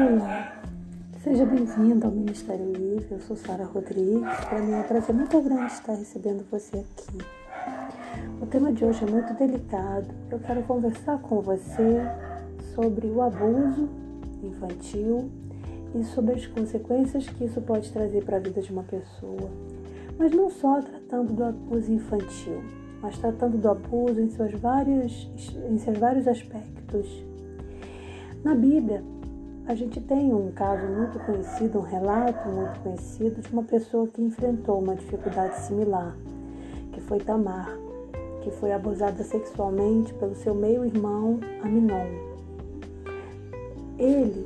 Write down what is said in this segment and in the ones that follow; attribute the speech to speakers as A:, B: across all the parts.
A: Olá, seja bem-vindo ao Ministério Livre. Eu sou Sara Rodrigues. Para mim é um prazer muito grande estar recebendo você aqui. O tema de hoje é muito delicado. Eu quero conversar com você sobre o abuso infantil e sobre as consequências que isso pode trazer para a vida de uma pessoa. Mas não só tratando do abuso infantil, mas tratando do abuso em seus vários, em seus vários aspectos. Na Bíblia, a gente tem um caso muito conhecido, um relato muito conhecido de uma pessoa que enfrentou uma dificuldade similar, que foi Tamar, que foi abusada sexualmente pelo seu meio-irmão Aminon. Ele,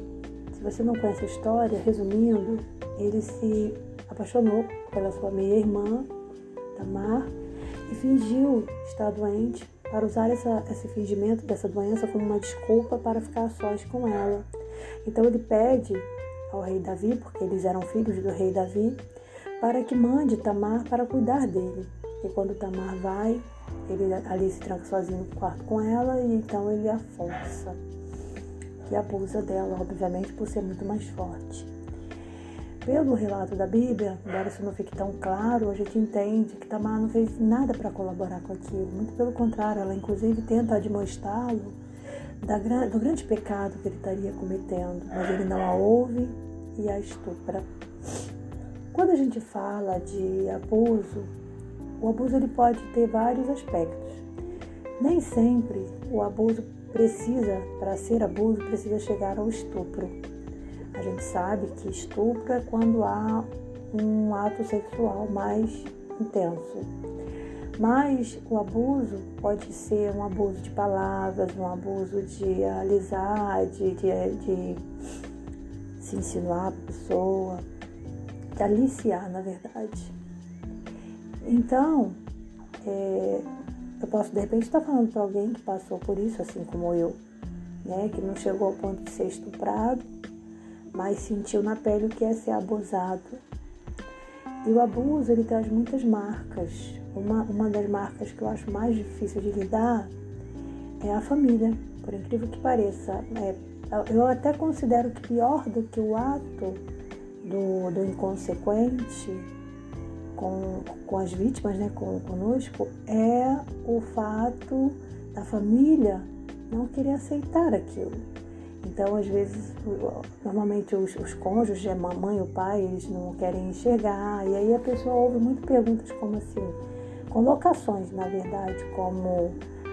A: se você não conhece a história, resumindo, ele se apaixonou pela sua meia-irmã, Tamar, e fingiu estar doente para usar essa, esse fingimento dessa doença como uma desculpa para ficar sós com ela então ele pede ao rei Davi, porque eles eram filhos do rei Davi, para que mande Tamar para cuidar dele. E quando Tamar vai, ele ali se tranca sozinho no quarto com ela e então ele a força e abusa dela, obviamente, por ser muito mais forte. Pelo relato da Bíblia, embora isso não fique tão claro, a gente entende que Tamar não fez nada para colaborar com aquilo. Muito pelo contrário, ela inclusive tenta admoestá-lo do grande pecado que ele estaria cometendo, mas ele não a ouve e a estupra. Quando a gente fala de abuso, o abuso ele pode ter vários aspectos. Nem sempre o abuso precisa, para ser abuso, precisa chegar ao estupro. A gente sabe que estupro é quando há um ato sexual mais intenso. Mas o abuso pode ser um abuso de palavras, um abuso de alisar, de, de, de se insinuar a pessoa, de aliciar, na verdade. Então, é, eu posso de repente estar falando para alguém que passou por isso, assim como eu, né, que não chegou ao ponto de ser estuprado, mas sentiu na pele o que é ser abusado. E o abuso ele traz muitas marcas, uma, uma das marcas que eu acho mais difícil de lidar é a família, por incrível que pareça. É, eu até considero que pior do que o ato do, do inconsequente com, com as vítimas, né, com, conosco, é o fato da família não querer aceitar aquilo. Então, às vezes, normalmente os, os cônjuges, a mamãe o pai, eles não querem enxergar, e aí a pessoa ouve muito perguntas como assim, colocações, na verdade, como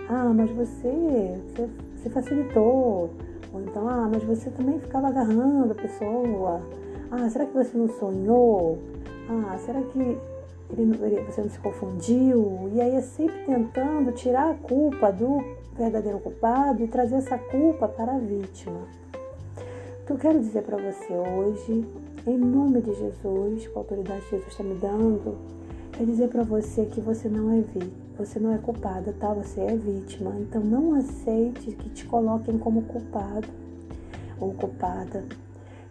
A: ah, mas você, você, você facilitou, ou então, ah, mas você também ficava agarrando a pessoa, ah, será que você não sonhou? Ah, será que ele, você não se confundiu? E aí é sempre tentando tirar a culpa do verdadeiro culpado e trazer essa culpa para a vítima. O que eu quero dizer para você hoje, em nome de Jesus, com a autoridade que Jesus está me dando, é dizer para você que você não é você não é culpada, tá? Você é vítima. Então não aceite que te coloquem como culpado ou culpada.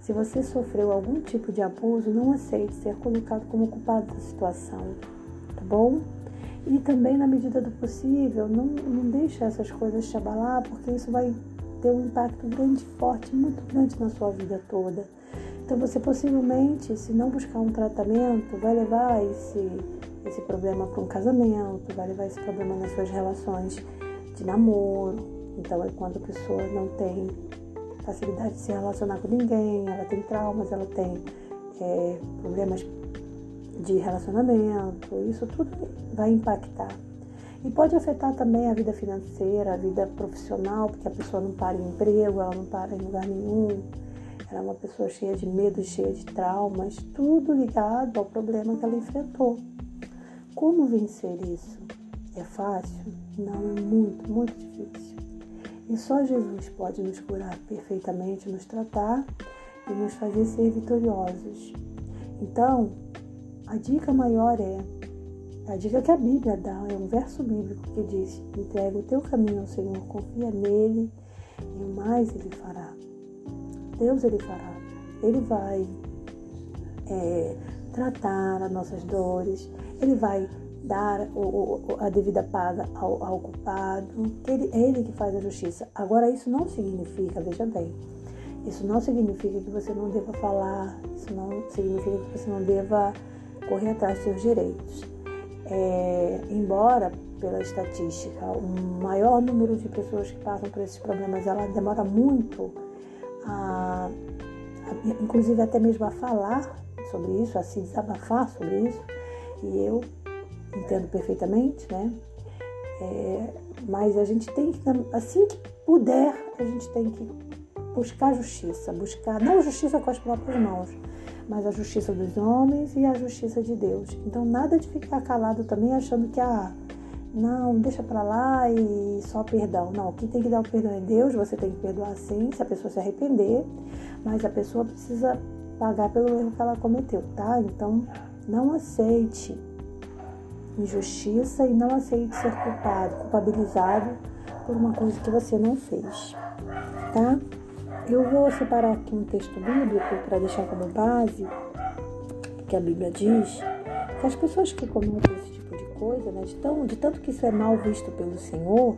A: Se você sofreu algum tipo de abuso, não aceite ser colocado como culpado da situação, tá bom? E também, na medida do possível, não, não deixe essas coisas te abalar, porque isso vai ter um impacto grande, forte, muito grande na sua vida toda. Então você possivelmente, se não buscar um tratamento, vai levar esse, esse problema para um casamento, vai levar esse problema nas suas relações de namoro. Então é quando a pessoa não tem facilidade de se relacionar com ninguém, ela tem traumas, ela tem é, problemas de relacionamento, isso tudo vai impactar. E pode afetar também a vida financeira, a vida profissional, porque a pessoa não para em emprego, ela não para em lugar nenhum era é uma pessoa cheia de medo, cheia de traumas, tudo ligado ao problema que ela enfrentou. Como vencer isso? É fácil? Não, é muito, muito difícil. E só Jesus pode nos curar perfeitamente, nos tratar e nos fazer ser vitoriosos. Então, a dica maior é a dica que a Bíblia dá, é um verso bíblico que diz: entrega o teu caminho ao Senhor, confia nele e o mais ele fará. Deus ele fará. Ele vai é, tratar as nossas dores, ele vai dar o, o, a devida paga ao, ao culpado, ele, é ele que faz a justiça. Agora, isso não significa, veja bem, Isso não significa que você não deva falar, isso não significa que você não deva correr atrás dos seus direitos. É, embora pela estatística, o maior número de pessoas que passam por esses problemas, ela demora muito a, a inclusive até mesmo a falar sobre isso, a se desabafar sobre isso, e eu entendo perfeitamente, né? É, mas a gente tem que, assim que puder, a gente tem que buscar justiça, buscar, não justiça com as próprias mãos, mas a justiça dos homens e a justiça de Deus. Então, nada de ficar calado também achando que, ah, não, deixa para lá e só perdão. Não, quem tem que dar o perdão é Deus, você tem que perdoar sim, se a pessoa se arrepender, mas a pessoa precisa pagar pelo erro que ela cometeu, tá? Então, não aceite injustiça e não aceite ser culpado, culpabilizado por uma coisa que você não fez, tá? Eu vou separar aqui um texto bíblico para deixar como base, que a Bíblia diz que as pessoas que cometem coisa, né, de, tão, de tanto que isso é mal visto pelo Senhor,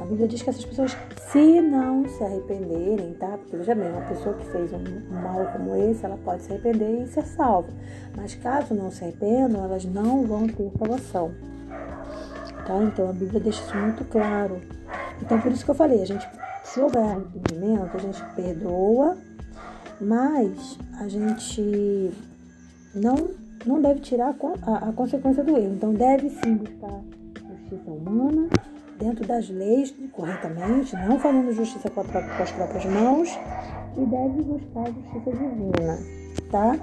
A: a Bíblia diz que essas pessoas, se não se arrependerem, tá? Porque veja bem, uma pessoa que fez um mal como esse, ela pode se arrepender e ser salva. Mas caso não se arrependam, elas não vão ter salvação. Tá? Então a Bíblia deixa isso muito claro. Então por isso que eu falei, a gente, se houver arrependimento, a gente perdoa, mas a gente não, não deve tirar a, a consequência do erro. Então deve sim buscar justiça humana dentro das leis corretamente, não fazendo justiça com, com as próprias mãos e deve buscar justiça divina, tá?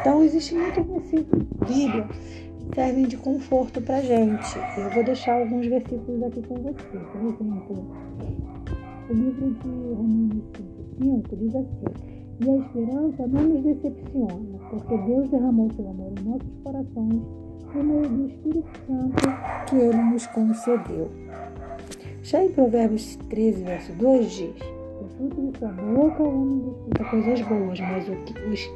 A: Então existe muito versículo Bíblia que servem de conforto pra gente. Eu vou deixar alguns versículos aqui com você. Por exemplo, o livro de Romanos 5 diz assim: E a esperança não nos decepciona, porque Deus derramou seu amor em nossos corações por meio do Espírito Santo que ele nos concedeu. Já em Provérbios 13, verso 2 diz: O fruto de sua boca o homem desfruta coisas boas, mas o que, os,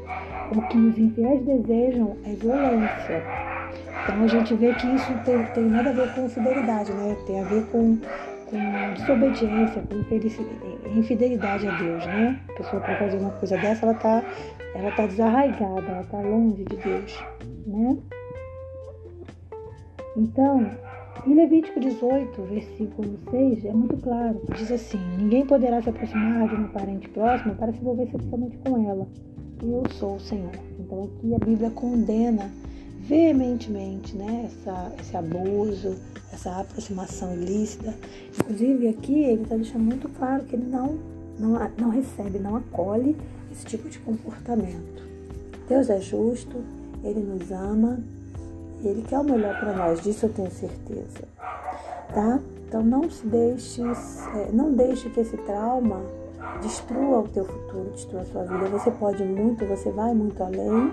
A: o que os infiéis desejam é violência. Então a gente vê que isso tem, tem nada a ver com fidelidade, né? Tem a ver com, com desobediência, com infidelidade a Deus, né? A pessoa para fazer uma coisa dessa, ela tá, ela tá desarraigada, ela tá longe de Deus, né? Então, em Levítico 18, versículo 6, é muito claro. Diz assim: Ninguém poderá se aproximar de uma parente próxima para se envolver sexualmente com ela. Eu sou o Senhor. Então aqui a Bíblia condena veementemente né, essa, esse abuso, essa aproximação ilícita. Inclusive aqui ele está deixando muito claro que ele não, não, não recebe, não acolhe esse tipo de comportamento. Deus é justo, ele nos ama, ele quer o melhor para nós, disso eu tenho certeza. Tá? Então não se deixe, é, não deixe que esse trauma destrua o teu futuro, destrua a sua vida. Você pode muito, você vai muito além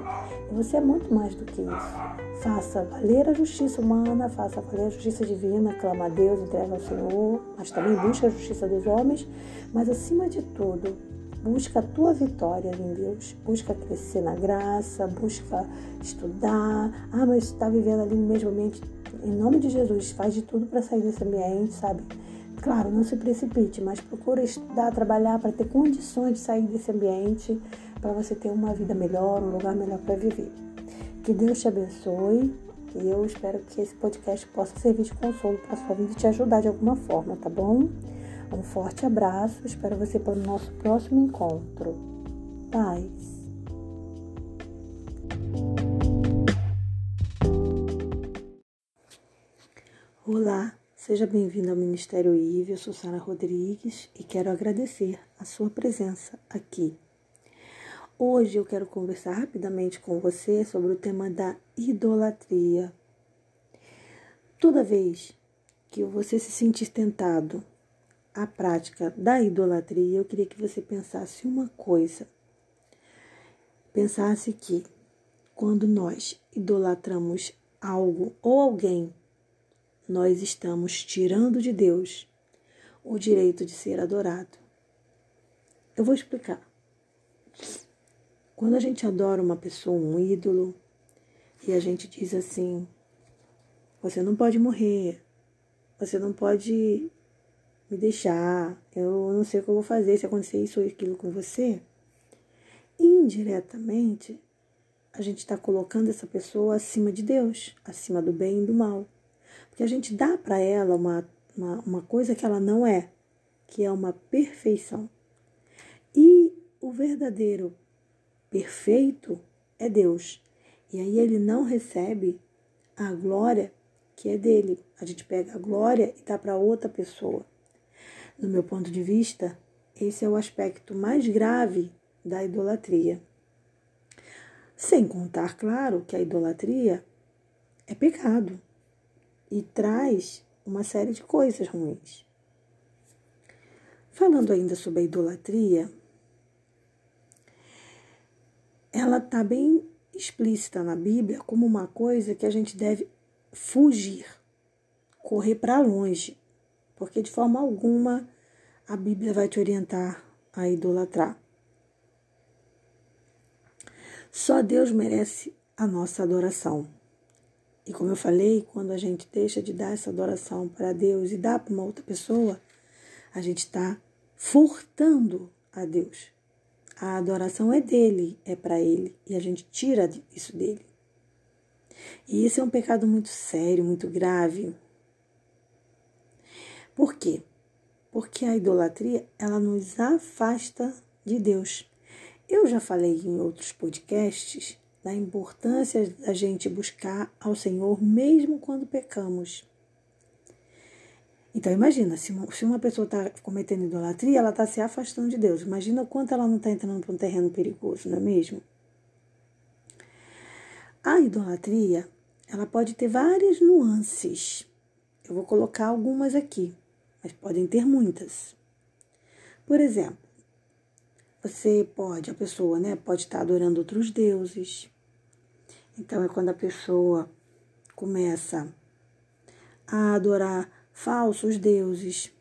A: você é muito mais do que isso. Faça valer a justiça humana, faça valer a justiça divina, clama a Deus, entrega ao Senhor, mas também busca a justiça dos homens, mas acima de tudo, Busca a tua vitória em Deus. Busca crescer na graça, busca estudar. Ah, mas está vivendo ali no mesmo ambiente. Em nome de Jesus, faz de tudo para sair desse ambiente, sabe? Claro, não se precipite, mas procura estudar, trabalhar para ter condições de sair desse ambiente, para você ter uma vida melhor, um lugar melhor para viver. Que Deus te abençoe e eu espero que esse podcast possa servir de consolo para sua vida e te ajudar de alguma forma, tá bom? Um forte abraço, espero você para o nosso próximo encontro. Paz. Olá, seja bem-vindo ao Ministério IVE. Eu sou Sara Rodrigues e quero agradecer a sua presença aqui. Hoje eu quero conversar rapidamente com você sobre o tema da idolatria. Toda vez que você se sentir tentado a prática da idolatria, eu queria que você pensasse uma coisa. Pensasse que quando nós idolatramos algo ou alguém, nós estamos tirando de Deus o direito de ser adorado. Eu vou explicar. Quando a gente adora uma pessoa, um ídolo, e a gente diz assim: você não pode morrer, você não pode me deixar. Eu não sei o que eu vou fazer se acontecer isso ou aquilo com você. indiretamente a gente está colocando essa pessoa acima de Deus, acima do bem e do mal. Porque a gente dá para ela uma, uma, uma coisa que ela não é, que é uma perfeição. E o verdadeiro perfeito é Deus. E aí ele não recebe a glória que é dele. A gente pega a glória e dá para outra pessoa. No meu ponto de vista, esse é o aspecto mais grave da idolatria. Sem contar, claro, que a idolatria é pecado e traz uma série de coisas ruins. Falando ainda sobre a idolatria, ela está bem explícita na Bíblia como uma coisa que a gente deve fugir, correr para longe, porque de forma alguma a Bíblia vai te orientar a idolatrar. Só Deus merece a nossa adoração. E como eu falei, quando a gente deixa de dar essa adoração para Deus e dá para uma outra pessoa, a gente está furtando a Deus. A adoração é dele, é para ele, e a gente tira isso dele. E isso é um pecado muito sério, muito grave. Por quê? Porque a idolatria, ela nos afasta de Deus. Eu já falei em outros podcasts da importância da gente buscar ao Senhor mesmo quando pecamos. Então imagina, se uma pessoa está cometendo idolatria, ela está se afastando de Deus. Imagina o quanto ela não está entrando para um terreno perigoso, não é mesmo? A idolatria, ela pode ter várias nuances. Eu vou colocar algumas aqui, mas podem ter muitas. Por exemplo, você pode, a pessoa, né, pode estar adorando outros deuses. Então é quando a pessoa começa a adorar falsos deuses.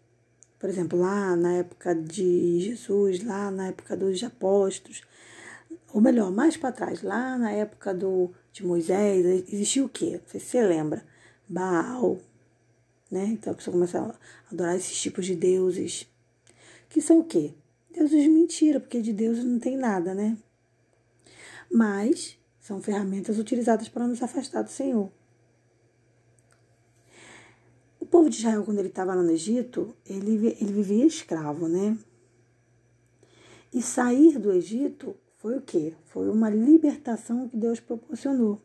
A: Por exemplo, lá na época de Jesus, lá na época dos apóstolos, ou melhor, mais para trás, lá na época do, de Moisés, existiu o quê? Não sei se você lembra. Baal, né? Então a pessoa começa a adorar esses tipos de deuses. Que são o quê? Deuses de mentira, porque de Deus não tem nada, né? Mas são ferramentas utilizadas para nos afastar do Senhor. O povo de Israel, quando ele estava lá no Egito, ele, ele vivia escravo, né? E sair do Egito foi o quê? Foi uma libertação que Deus proporcionou.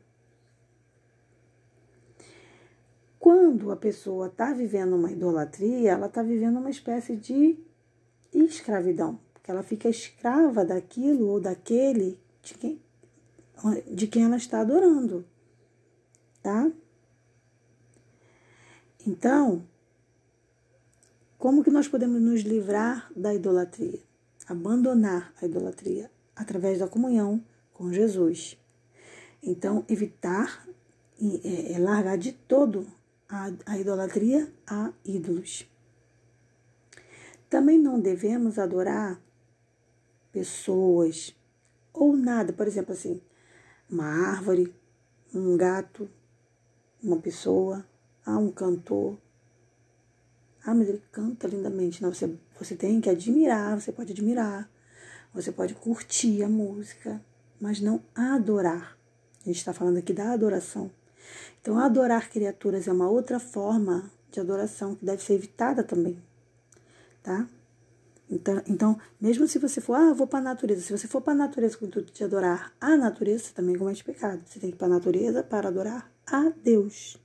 A: Quando a pessoa está vivendo uma idolatria, ela está vivendo uma espécie de escravidão, porque ela fica escrava daquilo ou daquele de quem, de quem ela está adorando, tá? Então, como que nós podemos nos livrar da idolatria? Abandonar a idolatria através da comunhão com Jesus. Então, evitar e é, é largar de todo a, a idolatria a ídolos. Também não devemos adorar pessoas ou nada, por exemplo, assim, uma árvore, um gato, uma pessoa, ah, um cantor. Ah, mas ele canta lindamente. Não, você, você tem que admirar, você pode admirar, você pode curtir a música, mas não adorar. A gente está falando aqui da adoração. Então, adorar criaturas é uma outra forma de adoração que deve ser evitada também tá? Então, então, mesmo se você for, ah, vou para a natureza, se você for para a natureza com o intuito de adorar a natureza, você também comete pecado. Você tem que ir para a natureza para adorar a Deus,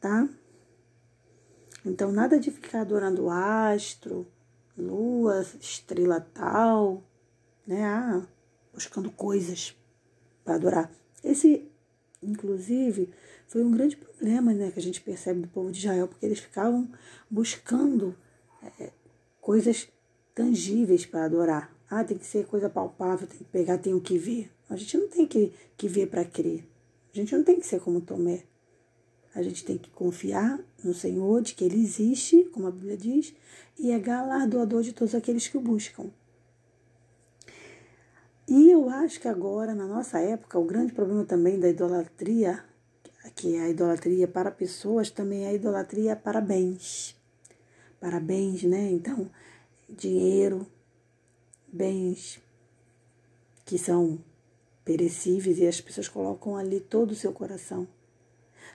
A: tá? Então, nada de ficar adorando astro, lua, estrela tal, né? Ah, buscando coisas para adorar. Esse, inclusive, foi um grande problema, né, que a gente percebe do povo de Israel, porque eles ficavam buscando é, coisas tangíveis para adorar. Ah, tem que ser coisa palpável, tem que pegar, tem que ver. A gente não tem que, que ver para crer. A gente não tem que ser como Tomé. A gente tem que confiar no Senhor, de que Ele existe, como a Bíblia diz, e é galardoador de todos aqueles que o buscam. E eu acho que agora, na nossa época, o grande problema também da idolatria, que é a idolatria para pessoas, também é a idolatria para bens para bens, né? Então, dinheiro, bens, que são perecíveis e as pessoas colocam ali todo o seu coração.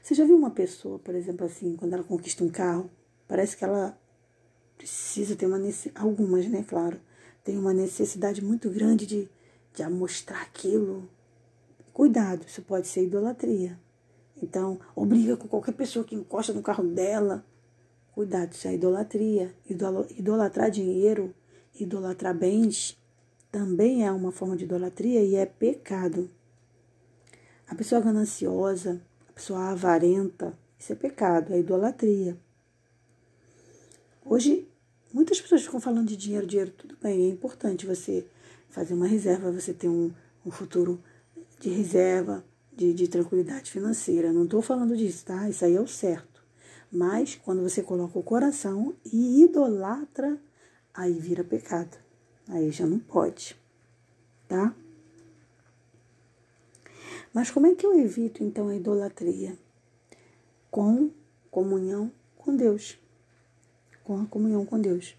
A: Você já viu uma pessoa, por exemplo, assim, quando ela conquista um carro, parece que ela precisa ter uma algumas, né, claro, tem uma necessidade muito grande de, de mostrar aquilo. Cuidado, isso pode ser idolatria. Então, obriga com qualquer pessoa que encosta no carro dela. Cuidado, isso é idolatria. Idolatrar dinheiro, idolatrar bens, também é uma forma de idolatria e é pecado. A pessoa gananciosa, a pessoa avarenta, isso é pecado, é idolatria. Hoje, muitas pessoas ficam falando de dinheiro, dinheiro, tudo bem, é importante você fazer uma reserva, você ter um, um futuro de reserva, de, de tranquilidade financeira. Não estou falando disso, tá? Isso aí é o certo. Mas quando você coloca o coração e idolatra, aí vira pecado. Aí já não pode, tá? Mas como é que eu evito então a idolatria? Com comunhão com Deus. Com a comunhão com Deus.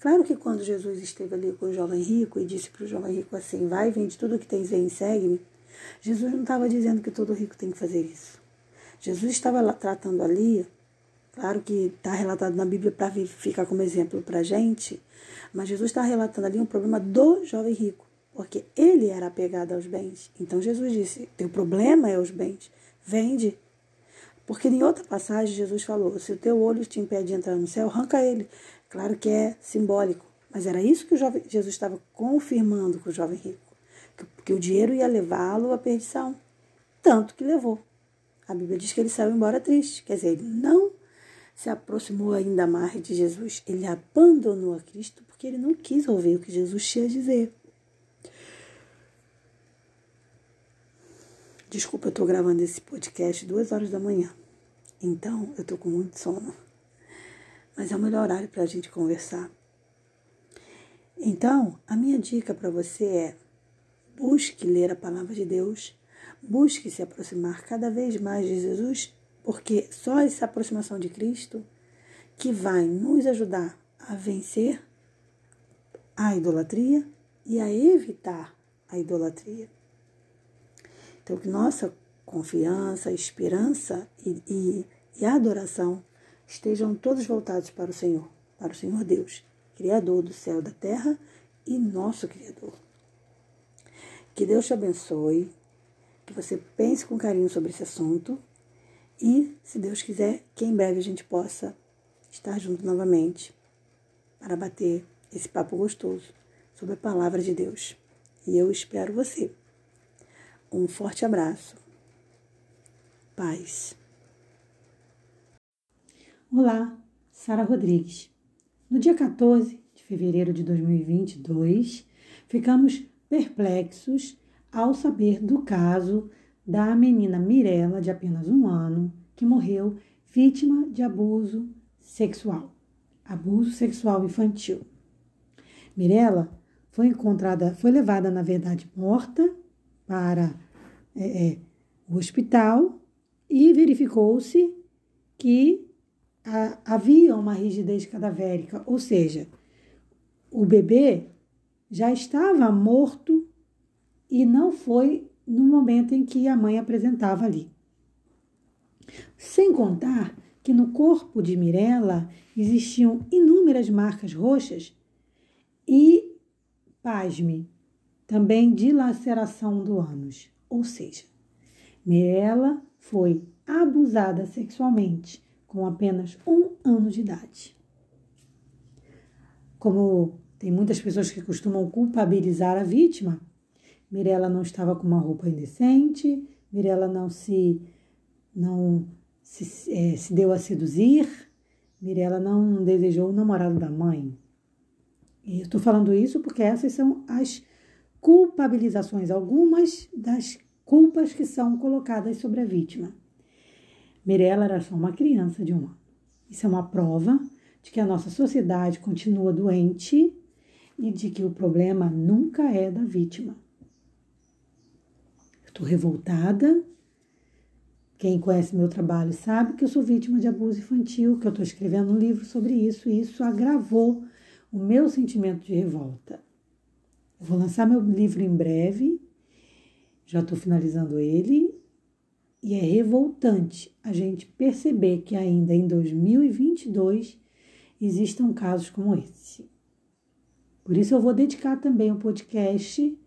A: Claro que quando Jesus esteve ali com o jovem rico e disse para o jovem rico assim: Vai, vende tudo que tens e segue-me. Jesus não estava dizendo que todo rico tem que fazer isso. Jesus estava tratando ali, claro que está relatado na Bíblia para ficar como exemplo para a gente, mas Jesus está relatando ali um problema do jovem rico, porque ele era apegado aos bens. Então Jesus disse: Teu problema é os bens, vende. Porque em outra passagem Jesus falou: Se o teu olho te impede de entrar no céu, arranca ele. Claro que é simbólico, mas era isso que jovem, Jesus estava confirmando com o jovem rico que o dinheiro ia levá-lo à perdição. Tanto que levou. A Bíblia diz que ele saiu embora triste. Quer dizer, ele não se aproximou ainda mais de Jesus. Ele abandonou a Cristo porque ele não quis ouvir o que Jesus tinha a dizer. Desculpa, eu estou gravando esse podcast duas horas da manhã. Então, eu estou com muito sono. Mas é o melhor horário para a gente conversar. Então, a minha dica para você é Busque ler a palavra de Deus, busque se aproximar cada vez mais de Jesus, porque só essa aproximação de Cristo que vai nos ajudar a vencer a idolatria e a evitar a idolatria. Então, que nossa confiança, esperança e, e, e adoração estejam todos voltados para o Senhor, para o Senhor Deus, Criador do céu e da terra e nosso Criador. Que Deus te abençoe, que você pense com carinho sobre esse assunto e, se Deus quiser, que em breve a gente possa estar junto novamente para bater esse papo gostoso sobre a palavra de Deus. E eu espero você. Um forte abraço. Paz.
B: Olá, Sara Rodrigues. No dia 14 de fevereiro de 2022, ficamos perplexos ao saber do caso da menina Mirella, de apenas um ano, que morreu vítima de abuso sexual, abuso sexual infantil. Mirella foi encontrada, foi levada, na verdade, morta para é, é, o hospital e verificou-se que a, havia uma rigidez cadavérica, ou seja, o bebê já estava morto e não foi no momento em que a mãe apresentava ali. Sem contar que no corpo de Mirella existiam inúmeras marcas roxas e, pasme, também dilaceração do ânus. Ou seja, Mirella foi abusada sexualmente com apenas um ano de idade. Como tem muitas pessoas que costumam culpabilizar a vítima. Mirella não estava com uma roupa indecente, Mirella não se não se, é, se deu a seduzir, Mirella não desejou o namorado da mãe. E eu estou falando isso porque essas são as culpabilizações, algumas das culpas que são colocadas sobre a vítima. Mirella era só uma criança de um ano. Isso é uma prova de que a nossa sociedade continua doente e de que o problema nunca é da vítima. Estou revoltada. Quem conhece meu trabalho sabe que eu sou vítima de abuso infantil, que eu estou escrevendo um livro sobre isso, e isso agravou o meu sentimento de revolta. Eu vou lançar meu livro em breve, já estou finalizando ele, e é revoltante a gente perceber que ainda em 2022 existam casos como esse. Por isso eu vou dedicar também o um podcast,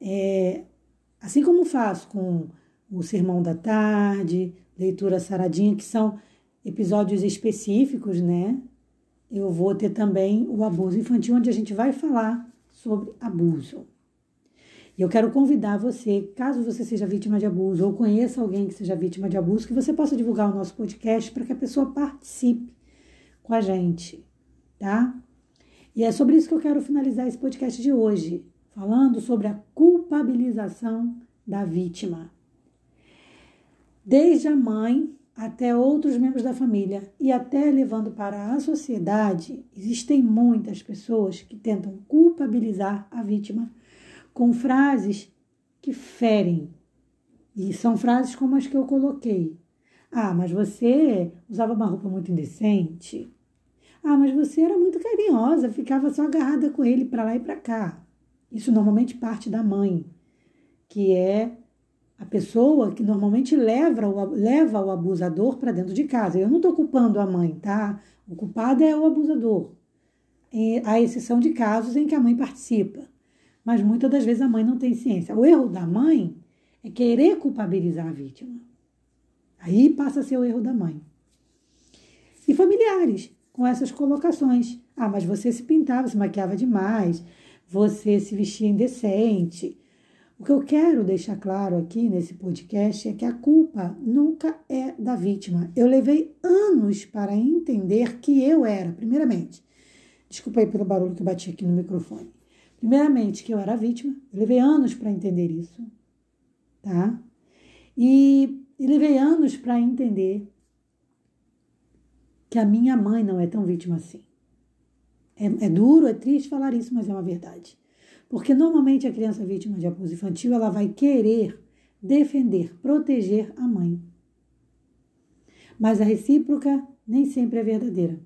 B: é, assim como faço com o Sermão da Tarde, Leitura Saradinha, que são episódios específicos, né? Eu vou ter também o abuso infantil, onde a gente vai falar sobre abuso. E eu quero convidar você, caso você seja vítima de abuso ou conheça alguém que seja vítima de abuso, que você possa divulgar o nosso podcast para que a pessoa participe com a gente, tá? E é sobre isso que eu quero finalizar esse podcast de hoje, falando sobre a culpabilização da vítima. Desde a mãe até outros membros da família e até levando para a sociedade, existem muitas pessoas que tentam culpabilizar a vítima com frases que ferem. E são frases como as que eu coloquei. Ah, mas você usava uma roupa muito indecente. Ah, mas você era muito carinhosa, ficava só agarrada com ele para lá e para cá. Isso normalmente parte da mãe, que é a pessoa que normalmente leva o, leva o abusador para dentro de casa. Eu não estou culpando a mãe, tá? O culpado é o abusador. A exceção de casos em que a mãe participa. Mas muitas das vezes a mãe não tem ciência. O erro da mãe é querer culpabilizar a vítima. Aí passa a ser o erro da mãe. E familiares, com essas colocações. Ah, mas você se pintava, se maquiava demais, você se vestia indecente, o que eu quero deixar claro aqui nesse podcast é que a culpa nunca é da vítima. Eu levei anos para entender que eu era, primeiramente, desculpa aí pelo barulho que eu bati aqui no microfone. Primeiramente, que eu era vítima, eu levei anos para entender isso, tá? E, e levei anos para entender que a minha mãe não é tão vítima assim. É, é duro, é triste falar isso, mas é uma verdade. Porque normalmente a criança vítima de abuso infantil, ela vai querer defender, proteger a mãe. Mas a recíproca nem sempre é verdadeira.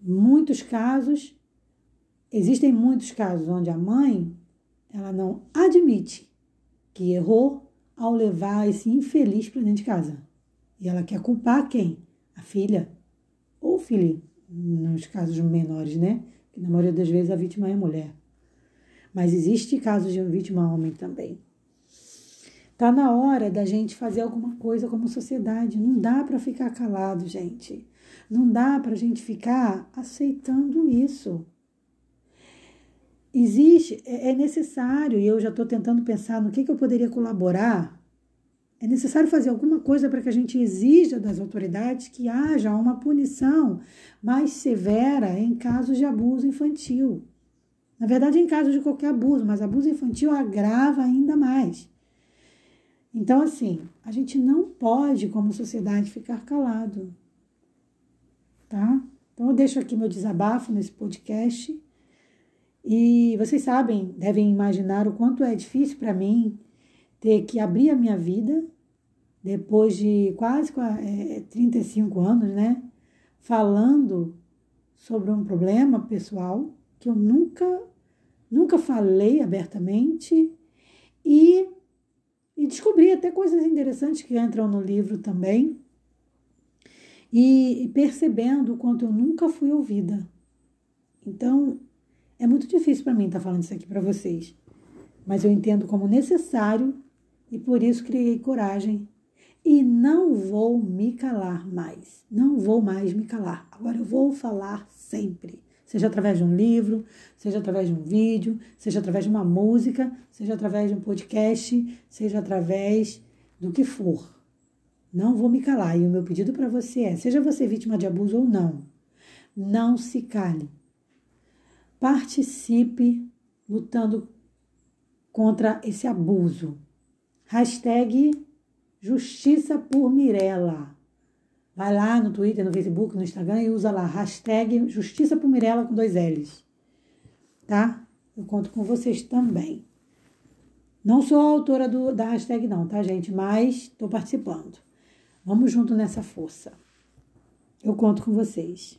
B: Muitos casos, existem muitos casos onde a mãe, ela não admite que errou ao levar esse infeliz para dentro de casa. E ela quer culpar quem? A filha ou o filho, nos casos menores, né? Que na maioria das vezes a vítima é mulher. Mas existe casos de vítima homem também. Tá na hora da gente fazer alguma coisa como sociedade. Não dá para ficar calado, gente. Não dá para a gente ficar aceitando isso. Existe, é, é necessário, e eu já estou tentando pensar no que, que eu poderia colaborar. É necessário fazer alguma coisa para que a gente exija das autoridades que haja uma punição mais severa em casos de abuso infantil. Na verdade, em caso de qualquer abuso, mas abuso infantil agrava ainda mais. Então, assim, a gente não pode, como sociedade, ficar calado. Tá? Então, eu deixo aqui meu desabafo nesse podcast. E vocês sabem, devem imaginar o quanto é difícil para mim ter que abrir a minha vida depois de quase é, 35 anos, né? Falando sobre um problema pessoal que eu nunca nunca falei abertamente e, e descobri até coisas interessantes que entram no livro também. E, percebendo o quanto eu nunca fui ouvida. Então, é muito difícil para mim estar tá falando isso aqui para vocês, mas eu entendo como necessário e por isso criei coragem e não vou me calar mais. Não vou mais me calar. Agora eu vou falar sempre seja através de um livro, seja através de um vídeo, seja através de uma música, seja através de um podcast, seja através do que for. Não vou me calar. E o meu pedido para você é: seja você vítima de abuso ou não, não se cale. Participe lutando contra esse abuso. Hashtag Justiça por Mirella. Vai lá no Twitter, no Facebook, no Instagram e usa lá hashtag Justiça por Mirella com dois L's. Tá? Eu conto com vocês também. Não sou a autora do, da hashtag não, tá, gente? Mas estou participando. Vamos junto nessa força. Eu conto com vocês.